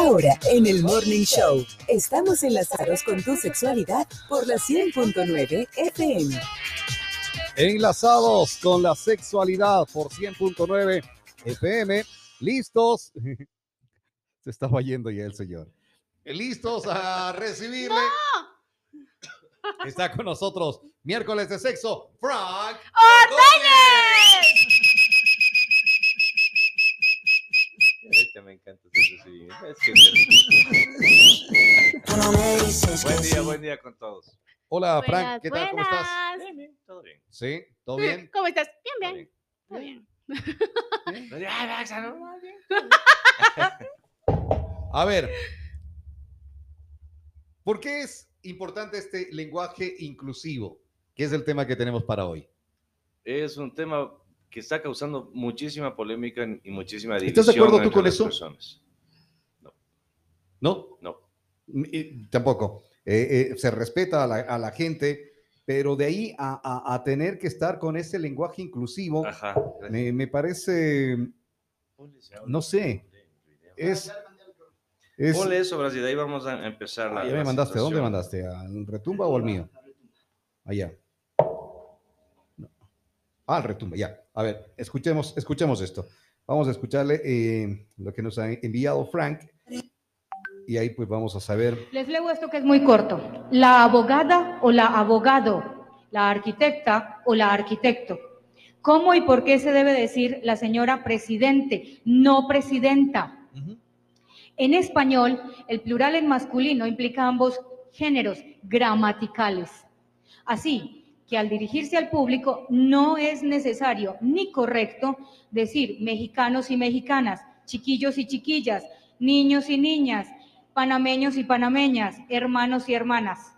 Ahora, en el Morning Show, estamos enlazados con tu sexualidad por la 100.9 FM. Enlazados con la sexualidad por 100.9 FM. ¿Listos? Se estaba yendo ya el señor. ¿Listos a recibirle? Está con nosotros miércoles de sexo, Frank ¡Ordóñez! Ahorita me encanta ese recibimiento. Es que- buen día, buen día con todos. Hola, Frank, ¿qué tal? ¿Cómo estás? buenas. Bien, bien, todo bien. ¿Sí? ¿Todo bien? ¿Cómo estás? Bien, bien. Todo bien. A ver, ¿por qué es importante este lenguaje inclusivo? Que es el tema que tenemos para hoy. Es un tema que está causando muchísima polémica y muchísima división. ¿Estás de acuerdo tú entre con las eso? personas. ¿No? No. Y Tampoco. Eh, eh, se respeta a la, a la gente, pero de ahí a, a- a tener que estar con ese lenguaje inclusivo, Ajá. me, me parece, no sé, es... es Ponle eso, Brasil, de ahí vamos a empezar la. Ya la me mandaste, ¿a dónde mandaste? ¿Al retumba o al mío? Allá. No. Ah, al retumba, ya. A ver, escuchemos, escuchemos esto. Vamos a escucharle eh, lo que nos ha enviado Frank. Y ahí pues vamos a saber. Les leo esto que es muy corto. La abogada o la abogado, la arquitecta o la arquitecto. ¿Cómo y por qué se debe decir la señora presidente, no presidenta? En español, el plural en masculino implica ambos géneros gramaticales. Así que al dirigirse al público no es necesario ni correcto decir mexicanos y mexicanas, chiquillos y chiquillas, niños y niñas, panameños y panameñas, hermanos y hermanas.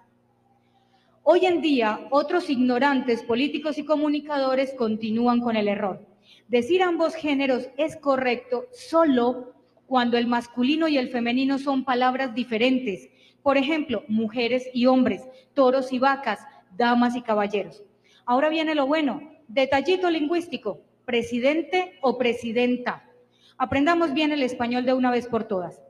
Hoy en día, otros ignorantes políticos y comunicadores continúan con el error. Decir ambos géneros es correcto solo cuando el masculino y el femenino son palabras diferentes. Por ejemplo, mujeres y hombres, toros y vacas, damas y caballeros. Ahora viene lo bueno, detallito lingüístico, presidente o presidenta. Aprendamos bien el español de una vez por todas.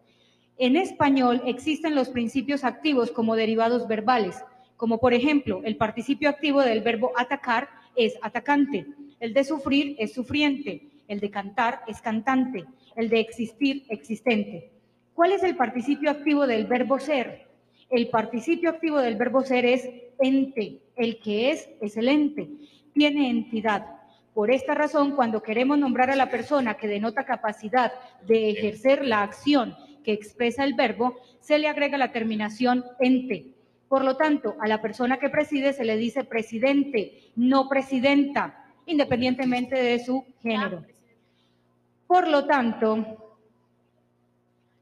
En español existen los principios activos como derivados verbales, como por ejemplo el participio activo del verbo atacar es atacante, el de sufrir es sufriente, el de cantar es cantante, el de existir existente. ¿Cuál es el participio activo del verbo ser? El participio activo del verbo ser es ente, el que es es el ente, tiene entidad. Por esta razón, cuando queremos nombrar a la persona que denota capacidad de ejercer la acción que expresa el verbo, se le agrega la terminación ente. Por lo tanto, a la persona que preside se le dice presidente, no presidenta, independientemente de su género. Por lo tanto,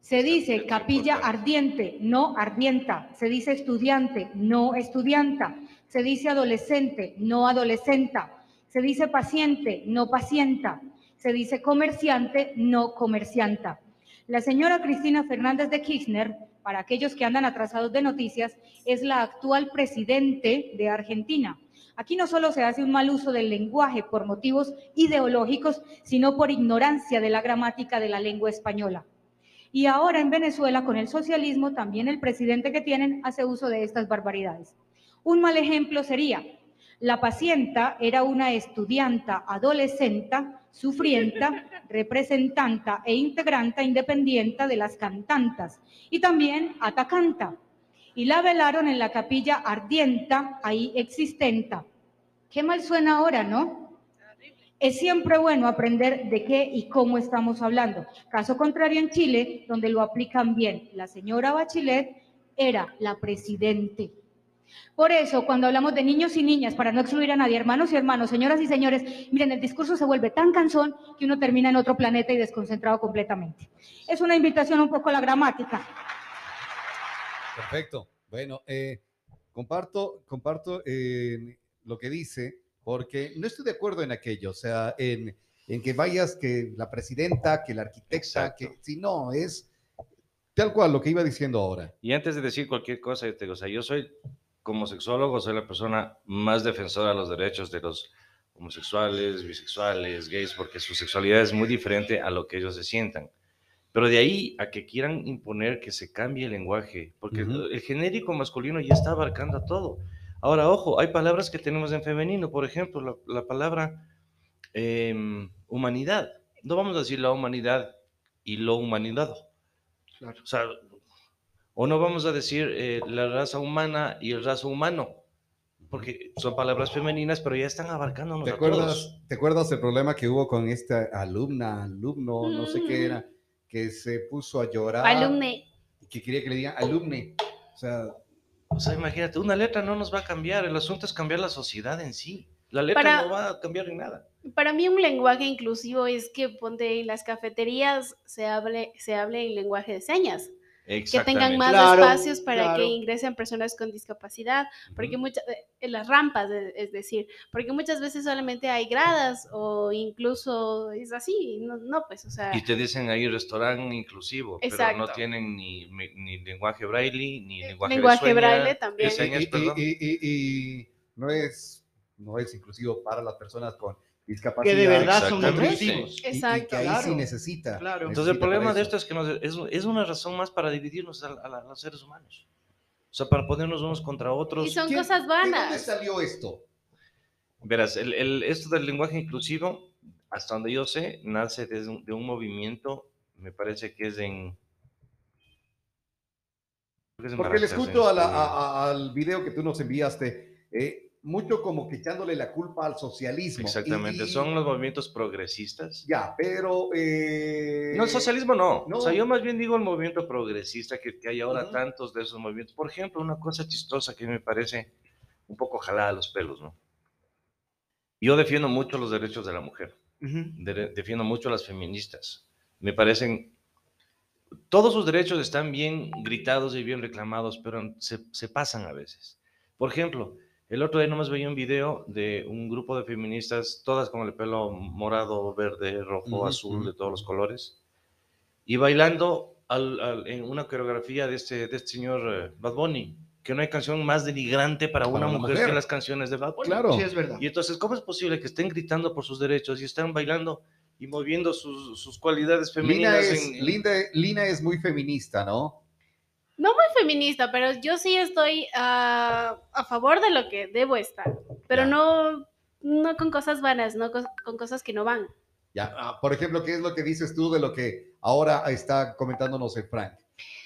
se dice capilla ardiente, no ardienta. Se dice estudiante, no estudianta. Se dice adolescente, no adolescenta. Se dice paciente, no pacienta. Se dice comerciante, no comercianta. La señora Cristina Fernández de Kirchner, para aquellos que andan atrasados de noticias, es la actual presidente de Argentina. Aquí no solo se hace un mal uso del lenguaje por motivos ideológicos, sino por ignorancia de la gramática de la lengua española. Y ahora en Venezuela, con el socialismo, también el presidente que tienen hace uso de estas barbaridades. Un mal ejemplo sería, la pacienta era una estudianta adolescenta, sufrienta, representanta e integranta independiente de las cantantas y también atacanta. Y la velaron en la capilla ardienta, ahí existenta. Qué mal suena ahora, ¿no? Es siempre bueno aprender de qué y cómo estamos hablando. Caso contrario en Chile, donde lo aplican bien. La señora Bachelet era la presidente. Por eso, cuando hablamos de niños y niñas, para no excluir a nadie, hermanos y hermanos, señoras y señores, miren, el discurso se vuelve tan cansón que uno termina en otro planeta y desconcentrado completamente. Es una invitación un poco a la gramática. Perfecto. Bueno, eh, comparto, comparto eh, lo que dice, porque no estoy de acuerdo en aquello, o sea, en, en que vayas que la presidenta, que la arquitecta, Exacto. que si no, es tal cual lo que iba diciendo ahora. Y antes de decir cualquier cosa, yo te o sea, yo soy, como sexólogo, soy la persona más defensora de los derechos de los homosexuales, bisexuales, gays, porque su sexualidad es muy diferente a lo que ellos se sientan. Pero de ahí a que quieran imponer que se cambie el lenguaje, porque Ujú. el genérico masculino ya está abarcando a todo. Ahora, ojo, hay palabras que tenemos en femenino, por ejemplo, la, la palabra em, humanidad. No vamos a decir la humanidad y lo humanidad. Claro. O sea, o no vamos a decir eh, la raza humana y el raza humano, porque son palabras femeninas, pero ya están abarcándonos ¿Te a acuerdas, todos. ¿Te acuerdas el problema que hubo con esta alumna, alumno, no sé qué Mm. era, que se puso a llorar Alumne. que quería que le digan alumne? O sea, O sea, imagínate, una letra no nos va a cambiar, el asunto es cambiar la sociedad en sí. La letra Para- no va a cambiar en nada. Para mí un lenguaje inclusivo es que ponte en las cafeterías se hable, se hable en lenguaje de señas, que tengan más Claro, espacios para claro. que ingresen personas con discapacidad, porque muchas en las rampas, es decir, porque muchas veces solamente hay gradas o incluso es así, no, no, pues, o sea, Y te dicen ahí restaurante inclusivo, pero no tienen ni, ni- lenguaje braille, ni lenguaje, de lenguaje sueña, braille también. de señas, y, y- y- y no, es, no es inclusivo para las personas con discapacidad. Que de verdad son inclusivos. Y- y Exacto. que ahí sí Claro, necesita. claro. Entonces el necesita problema de esto es que nos- es, es una razón más para dividirnos a, a a los seres humanos. O sea, para ponernos unos contra otros. y son ¿Quién- cosas ¿De dónde vanas. salió esto? Verás, el, el- esto del lenguaje inclusivo, hasta donde yo sé, nace desde un- de un movimiento, me parece que es en... que es en Porque le escucho a la- a- al video que tú nos enviaste, eh, mucho como que echándole la culpa al socialismo. Exactamente, Y- son los movimientos progresistas. Ya, pero... eh, No, el socialismo no. no. O sea, yo más bien digo el movimiento progresista, que, que hay ahora Ujú. tantos de esos movimientos. Por ejemplo, una cosa chistosa que me parece un poco jalada a los pelos, ¿no? Yo defiendo mucho los derechos de la mujer. Ujú. de- defiendo mucho a las feministas. Me parecen, todos sus derechos están bien gritados y bien reclamados, pero se, se pasan a veces. Por ejemplo, el otro día nomás veía un video de un grupo de feministas, todas con el pelo morado, verde, rojo, azul, de todos los colores, y bailando al- al- en una coreografía de este, de este señor eh, Bad Bunny, que no hay canción más denigrante para Para una una mujer, mujer. que las canciones de Bad Bunny. Claro. Sí, es verdad. Y entonces, ¿cómo es posible que estén gritando por sus derechos y están bailando y moviendo sus, sus cualidades Lina femeninas? es, en- en- Linda- Lina es muy feminista, ¿no? No muy feminista, pero yo sí estoy ah, a favor de lo que debo estar, pero Ya. no, no con cosas vanas, no con cosas que no van. Ya, ah, por ejemplo, ¿qué es lo que dices tú de lo que ahora está comentándonos el Frank?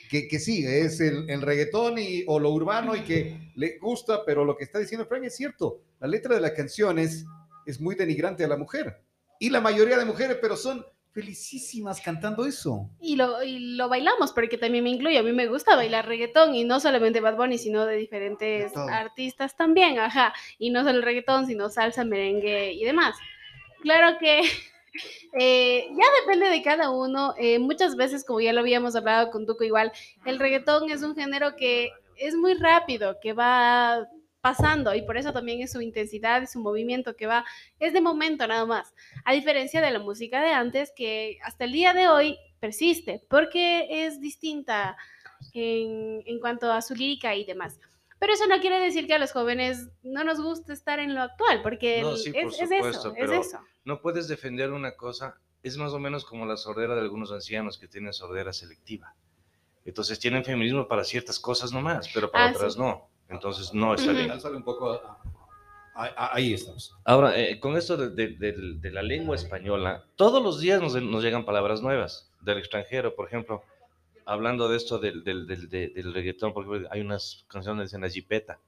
Que, que sí, es el, el reggaetón y, o lo urbano y que le gusta, pero lo que está diciendo Frank es cierto. La letra de la canción es, es muy denigrante a la mujer. Y la mayoría de mujeres, pero son felicísimas cantando eso. Y lo, y lo bailamos, porque también me incluye. A mí me gusta bailar reggaetón, y no solamente Bad Bunny, sino de diferentes todo. artistas también, ajá. Y no solo el reggaetón, sino salsa, merengue y demás. Claro que eh, ya depende de cada uno. eh, muchas veces, como ya lo habíamos hablado con Tuco igual, el reggaetón es un género que es muy rápido, que va pasando y por eso también es su intensidad y su movimiento que va, es de momento nada más. A diferencia de la música de antes, que hasta el día de hoy persiste, porque es distinta en, en cuanto a su lírica y demás. Pero eso no quiere decir que a los jóvenes no nos guste estar en lo actual, porque No, sí, es, por es supuesto, eso, pero- es eso. No puedes defender una cosa, es más o menos como la sordera de algunos ancianos que tienen sordera selectiva. Entonces tienen feminismo para ciertas cosas nomás, pero para Ah, otras sí. no. Entonces no está bien. Un poco. ahí estamos. Ahora, eh, con esto de, de- de- de la lengua española, todos los días nos, nos llegan palabras nuevas del extranjero. Por ejemplo, hablando de esto del, del, del, de- del reggaetón, porque hay unas canciones que dicen la jipeta.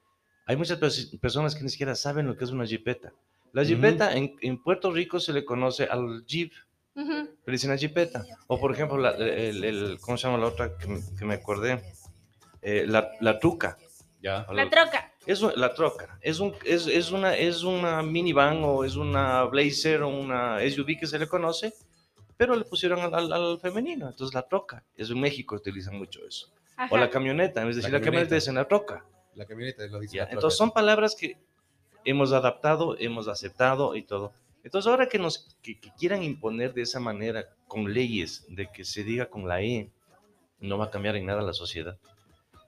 Hay muchas pers- personas que ni siquiera saben lo que es una jipeta. La jipeta en, en Puerto Rico se le conoce al jeep, Ujú. le dicen la jipeta. O por ejemplo, la- el, el- ¿cómo se llama la otra que, me- que me acordé? Eh, la, la truca. Ya. La troca. Es un- la troca. Es, un, es, es, una, es una minivan o es una blazer o una SUV que se le conoce, pero le pusieron al, al- al femenino. Entonces la troca. Es en México utilizan mucho eso. O la Ajá. camioneta. En vez de La decir la camioneta, dicen la troca. La camioneta lo dice. ¿ya? la troca. Entonces son palabras que hemos adaptado, hemos aceptado y todo. Entonces ahora que nos que, que quieran imponer de esa manera con leyes de que se diga con la E, no va a cambiar en nada la sociedad.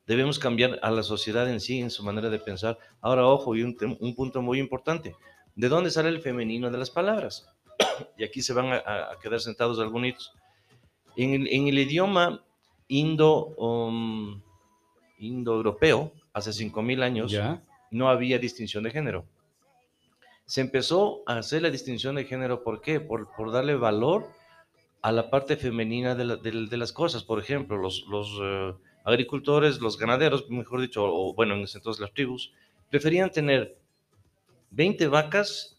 Debemos cambiar a la sociedad en sí, en su manera de pensar. Ahora, ojo, y un, un punto muy importante. ¿De dónde sale el femenino de las palabras? y aquí se van a, a- quedar sentados algunos. En el, en el idioma indo, um, indoeuropeo, hace 5.000 años, Ya. no había distinción de género. Se empezó a hacer la distinción de género, ¿por qué? Por, por darle valor a la parte femenina de, la- de- de las cosas. Por ejemplo, los, los eh, agricultores, los ganaderos, mejor dicho, o bueno, en ese entonces las tribus, preferían tener 20 vacas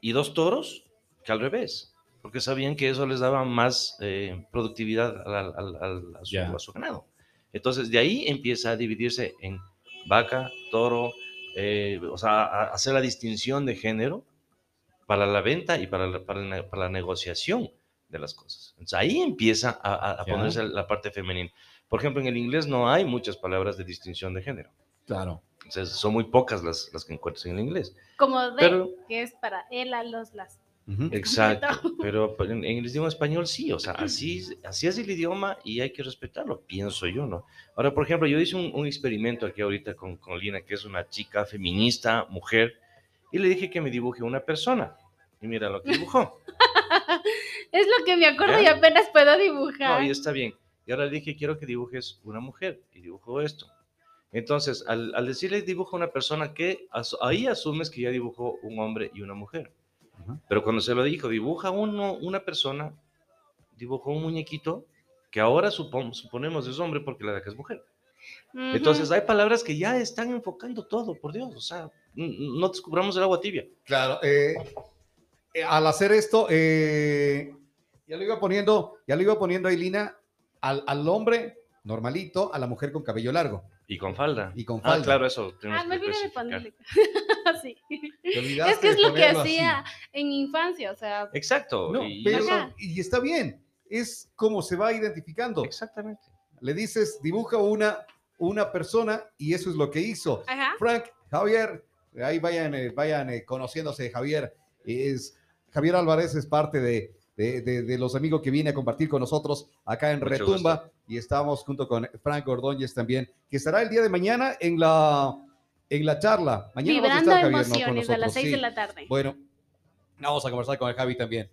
y dos toros que al revés, porque sabían que eso les daba más eh, productividad a, su, Ya. a su ganado. Entonces, de ahí empieza a dividirse en vaca, toro, eh, o sea, hacer la distinción de género para la venta y para la, para la- para la negociación de las cosas. Entonces, ahí empieza a, ponerse la parte femenina. Por ejemplo, en el inglés no hay muchas palabras de distinción de género. Claro. Entonces, son muy pocas las, las que encuentras en el inglés. Como de, Pero- que es para él, a los, las. Ujú. Exacto, pero pero en, en el idioma español sí, o sea, así, es- así es el idioma y hay que respetarlo, pienso yo, ¿no? Ahora, por ejemplo, yo hice un, un experimento aquí ahorita con, con Lina, que es una chica feminista, mujer, y le dije que me dibuje una persona. Y mira lo que dibujó. Es lo que me acuerdo ¿Ya? y apenas puedo No, dibujar. y está bien. Y ahora le dije, quiero que dibujes una mujer. Y dibujó esto. Entonces, al, al decirle dibuja una persona, que as- ahí asumes que ya dibujó un hombre y una mujer. Pero cuando se lo dijo, dibuja uno, una persona, dibujó un muñequito que ahora supon- suponemos es hombre porque la de acá es mujer. Entonces, hay palabras que ya están enfocando todo, por Dios. O sea, no descubramos el agua tibia. Claro. eh, eh, al hacer esto, eh, ya lo iba poniendo, ya lo iba poniendo ahí, Lina, al, al hombre normalito, a la mujer con cabello largo. Y con falda. Y con Ah, falda. claro, eso Ah, me olvidé de ponerle. sí. Es que es lo que así. hacía en infancia, o sea, Exacto. No, y pero, eso- Ajá. y está bien, es como se va identificando. Exactamente. Le dices, dibuja una, una persona y eso es lo que hizo. ajá. Frank, Javier, ahí vayan, eh, vayan eh, conociéndose, Javier. Es, Javier Álvarez es parte de, de- de- de los amigos que viene a compartir con nosotros acá en Mucho Retumba y estamos junto con Frank Ordóñez también, que estará el día de mañana en la, en la charla. Mañana vas a Vibrando estar, Javier, ¿no? con emociones a las nosotros, 6 sí. de la tarde. Bueno, vamos a conversar con el Javi también.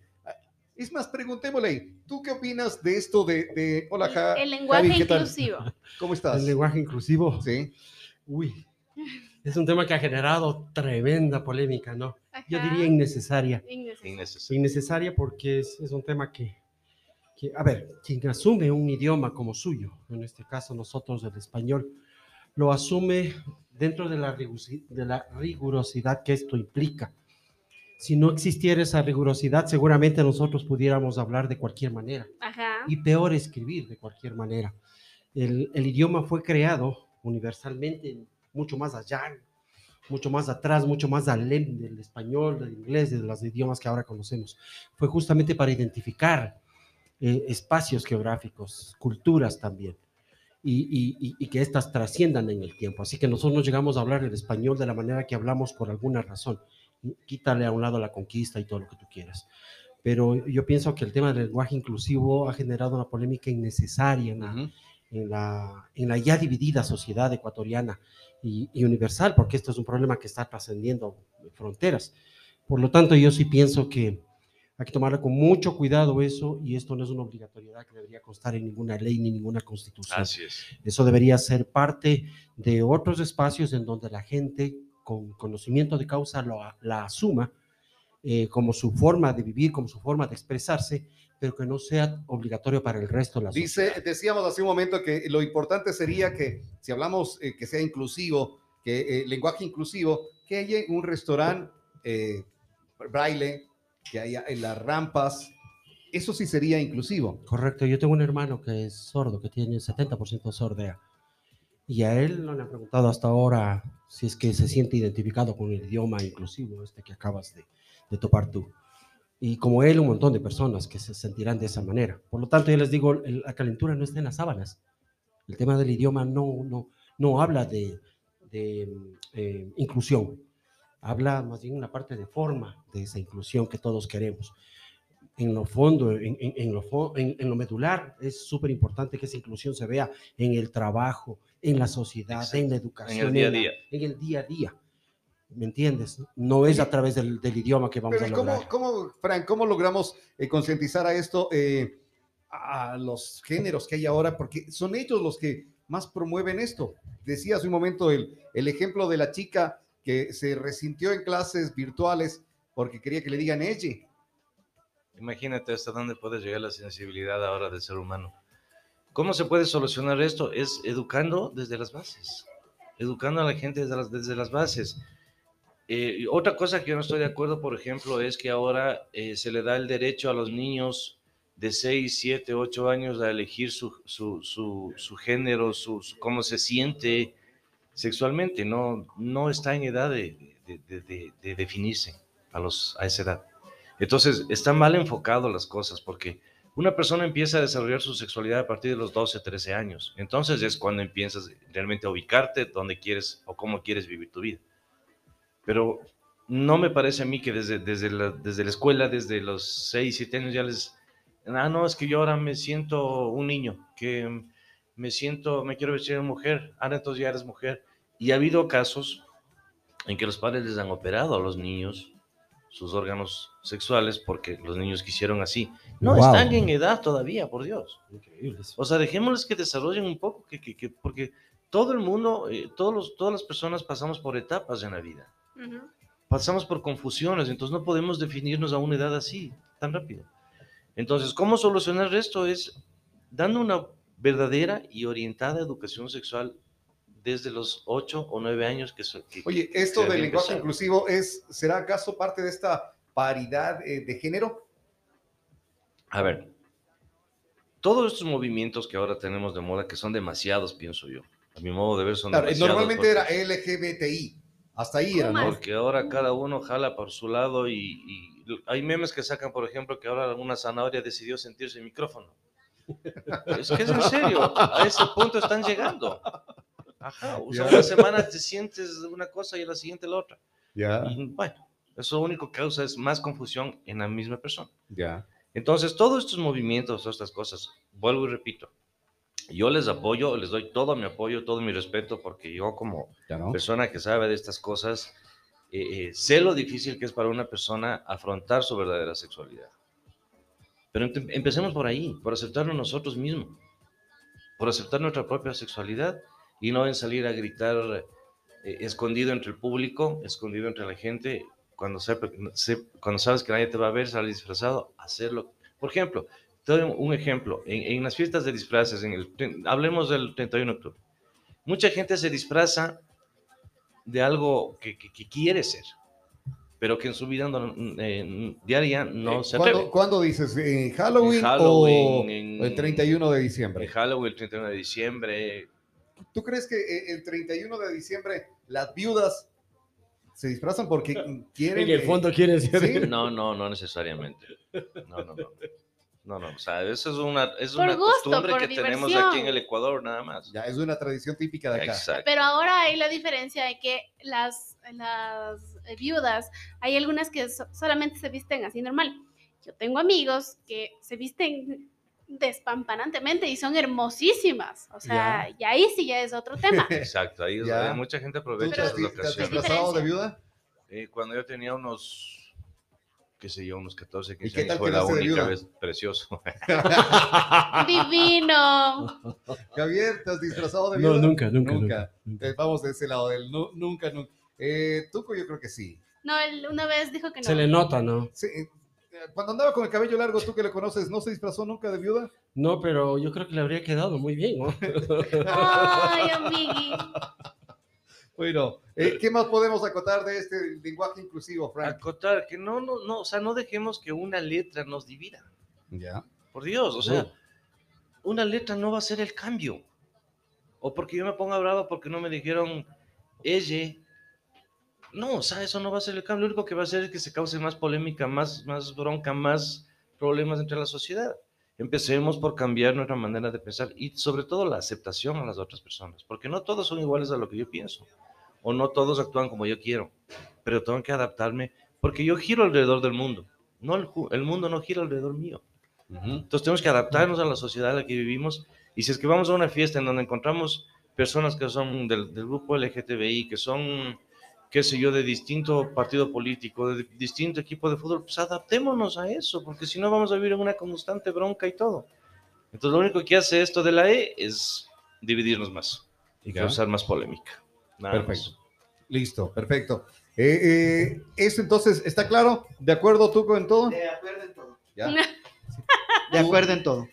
Es más, preguntémosle, ¿tú qué opinas de esto de, de- hola, Ja- el lenguaje Javi, ¿qué tal? inclusivo. ¿Cómo estás? El lenguaje inclusivo. Sí, Uy, es un tema que ha generado tremenda polémica, ¿no? Yo Ajá. diría innecesaria. Innecesario. Innecesaria porque es, es un tema que, que, a ver, quien asume un idioma como suyo, en este caso nosotros el español, lo asume dentro de la, de la rigurosidad que esto implica. Si no existiera esa rigurosidad, seguramente nosotros pudiéramos hablar de cualquier manera. Ajá. y peor escribir de cualquier manera. El, el idioma fue creado universalmente mucho más allá, mucho más atrás, mucho más além del español, del inglés, de los idiomas que ahora conocemos. Fue justamente para identificar eh, espacios geográficos, culturas también, y, y- y- y que éstas trasciendan en el tiempo. Así que nosotros llegamos a hablar el español de la manera que hablamos por alguna razón. Quítale a un lado la conquista y todo lo que tú quieras pero yo pienso que el tema del lenguaje inclusivo ha generado una polémica innecesaria en la, Ujú. en la, en la ya dividida sociedad ecuatoriana y, y universal, porque esto es un problema que está trascendiendo fronteras. Por lo tanto, yo sí pienso que hay que tomarlo con mucho cuidado eso y esto no es una obligatoriedad que debería constar en ninguna ley ni ninguna constitución. Así es. Eso debería ser parte de otros espacios en donde la gente con conocimiento de causa lo, la asuma eh, como su forma de vivir, como su forma de expresarse, pero que no sea obligatorio para el resto de la sociedad. Dice, decíamos hace un momento que lo importante sería que, si hablamos eh, que sea inclusivo, que eh, lenguaje inclusivo, que haya un restaurante eh, braille, que haya en las rampas, eso sí sería inclusivo. Correcto, yo tengo un hermano que es sordo, que tiene 70% sordea. Y a él no le han preguntado hasta ahora si es que se siente identificado con el idioma inclusivo, este que acabas de, de topar tú. Y como él, un montón de personas que se sentirán de esa manera. Por lo tanto, yo les digo, la calentura no está en las sábanas. El tema del idioma no, no, no habla de, de, eh, inclusión. Habla más bien una parte de forma de esa inclusión que todos queremos en lo fondo, en, en- en lo, en- en lo medular, es súper importante que esa inclusión se vea en el trabajo, en la sociedad, en la educación, En el día a día. en el día a día. ¿Me entiendes? No es a través del, del idioma que vamos Pero a ¿y ¿cómo, lograr. cómo, Frank, cómo logramos eh, concientizar a esto? Eh, a los géneros que hay ahora, porque son ellos los que más promueven esto. Decía hace un momento el, el ejemplo de la chica que se resintió en clases virtuales porque quería que le digan ella. Imagínate hasta dónde puede llegar la sensibilidad ahora del ser humano. ¿Cómo se puede solucionar esto? Es educando desde las bases, educando a la gente desde las, desde las bases. Eh, otra cosa que yo no estoy de acuerdo, por ejemplo, es que ahora eh, se le da el derecho a los niños de 6, 7, 8 años a elegir su, su, su, su género, su, cómo se siente sexualmente. No, no está en edad de, de- de- de- de definirse a, los, a esa edad. Entonces, están mal enfocadas las cosas porque una persona empieza a desarrollar su sexualidad a partir de los 12, 13 años. Entonces es cuando empiezas realmente a ubicarte dónde quieres o cómo quieres vivir tu vida. Pero no me parece a mí que desde, desde, la, desde la escuela, desde los 6, 7 años ya les... Ah, no, es que yo ahora me siento un niño, que me siento, me quiero vestir de mujer, ahora entonces ya eres mujer. Y ha habido casos en que los padres les han operado a los niños sus órganos sexuales porque los niños quisieron así. No, Wow. están en edad todavía, por Dios. Increíble. O sea, dejémosles que desarrollen un poco, que, que- que- porque todo el mundo, eh, todos los, todas las personas pasamos por etapas en la vida. Pasamos por confusiones, entonces no podemos definirnos a una edad así, tan rápido. Entonces, ¿cómo solucionar esto? Es dando una verdadera y orientada educación sexual desde los 8 o 9 años que, so- que- Oye, esto del lenguaje inclusivo es, ¿será acaso parte de esta paridad eh, de género? A ver, todos estos movimientos que ahora tenemos de moda, que son demasiados, pienso yo. A mi modo de ver, son Claro, demasiados. normalmente era LGBTI, hasta ahí era, ¿no? Porque ahora cada uno jala por su lado y, y hay memes que sacan, por ejemplo, que ahora una zanahoria decidió sentirse el micrófono. Es que es en serio, a ese punto están llegando. Ajá, o sea, Ya. una semana te sientes una cosa y a la siguiente la otra. Ya, Y bueno, eso lo único que causa es más confusión en la misma persona. ya. Entonces, todos estos movimientos, todas estas cosas, vuelvo y repito, yo les apoyo, les doy todo mi apoyo, todo mi respeto, porque yo como no. persona que sabe de estas cosas, eh, eh, sé lo difícil que es para una persona afrontar su verdadera sexualidad. Pero empe- empecemos por ahí, por aceptarnos nosotros mismos, por aceptar nuestra propia sexualidad y no en salir a gritar eh, escondido entre el público, escondido entre la gente, cuando, sepa- se- cuando sabes que nadie te va a ver, salir disfrazado, hacerlo. Por ejemplo, te doy un ejemplo, en, en las fiestas de disfraces, en el, hablemos del 31 de octubre, mucha gente se disfraza de algo que, que- que quiere ser, pero que en su vida no- eh, diaria no se atreve. ¿Cuándo, cuándo dices? ¿En Halloween, En Halloween, o en- el 31 de En diciembre? Halloween, el 31 de diciembre, ¿Tú crees que eh, el 31 de diciembre las viudas se disfrazan porque quieren... En el eh, fondo quiere decir. sí. no, no, no necesariamente. No, no, no. No, no, o sea, eso es una, es Por una gusto, costumbre que tenemos diversión. aquí en el Ecuador, nada más. Ya, es una tradición típica de acá. Exacto. Pero ahora hay la diferencia de que las, las eh, viudas, hay algunas que so- solamente se visten así normal. Yo tengo amigos que se visten despampanantemente y son hermosísimas. O sea, y ahí sí ya es otro tema. Exacto, ahí es Ya. donde mucha gente ¿Tú aprovecha te has esas di- te has ocasiones. disfrazado de viuda? Eh, cuando yo tenía unos, qué sé yo, unos 14, 15 qué tal años, fue la única vez precioso. Divino. Javier, ¿te has disfrazado de No, viuda? nunca, nunca, Nunca. nunca. Eh, vamos de ese lado del nu- nunca, nunca. Eh, Tuco yo creo que sí. No, él una vez dijo que no. Se le nota, ¿no? Sí, eh, Cuando andaba con el cabello largo, tú que le conoces, ¿no se disfrazó nunca de viuda? No, pero yo creo que le habría quedado muy bien, ¿no? Ay, amigui. Bueno, eh, ¿qué más podemos acotar de este lenguaje inclusivo, Frank? Acotar que no, no, no, o sea, no dejemos que una letra nos divida. Ya. Por Dios, o sea, Uh. una letra no va a ser el cambio. O porque yo me ponga bravo porque no me dijeron ella. No, o sea, eso no va a ser el cambio. Lo único que va a hacer es que se cause más polémica, más, más bronca, más problemas entre la sociedad. Empecemos por cambiar nuestra manera de pensar y sobre todo la aceptación a las otras personas, porque no todos son iguales a lo que yo pienso, o no todos actúan como yo quiero, pero tengo que adaptarme, porque yo giro alrededor del mundo, no el, el mundo no gira alrededor mío. Entonces tenemos que adaptarnos a la sociedad en la que vivimos y si es que vamos a una fiesta en donde encontramos personas que son del, del grupo LGTBI, que son, qué sé yo, de distinto partido político, de distinto equipo de fútbol, pues adaptémonos a eso, porque si no vamos a vivir en una constante bronca y todo. Entonces, lo único que hace esto de la E es dividirnos más y causar más polémica. Nada más. Perfecto. Listo, perfecto. Eh, eh, ¿Eso entonces está claro? ¿De acuerdo tú con todo? De acuerdo en todo. Ya. De acuerdo en todo.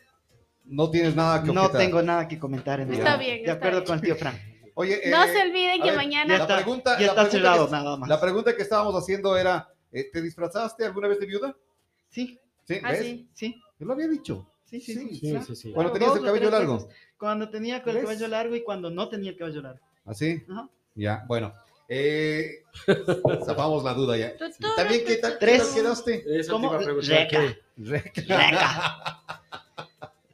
No tienes nada que No objetar. tengo nada que comentar en Está bien, De está acuerdo bien. con el tío Frank. Oye, No eh, se olviden que ver, mañana. Ya La está, pregunta- ya la está pregunta cerrado, que- nada más. La pregunta que estábamos haciendo era, eh, ¿te disfrazaste alguna vez de viuda? Sí, Sí, Ah, ¿ves? sí. sí, Yo lo había dicho. sí, sí. Sí, sí, Sí, claro. sí, sí. Cuando tenías el cabello largo. veces. Cuando tenía con el ¿Ves? cabello largo y cuando no tenía el cabello largo. ¿Así? Ajá. Ya, bueno. Eh, zafamos la duda ya. También, ¿qué tal, qué Tres. tal quedaste? Eso ¿Cómo? Reca. ¿qué? Reca.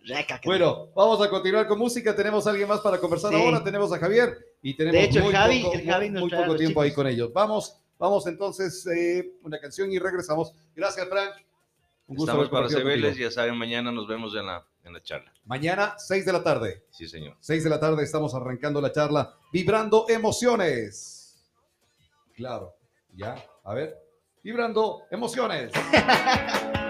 Reca. que- Bueno, vamos a continuar con música. Tenemos a alguien más para conversar Sí. ahora. Tenemos a Javier y tenemos De hecho, muy Javi- poco, el Javi nos muy poco tiempo ahí con ellos. Vamos, vamos entonces eh, una canción y regresamos. Gracias, Frank. Un gusto Estamos para servirles, ya saben, mañana nos vemos en la, en la charla. Mañana, 6 de la tarde. Sí, señor. 6 de la tarde estamos arrancando la charla Vibrando Emociones. Claro, ya, a ver. Vibrando Emociones.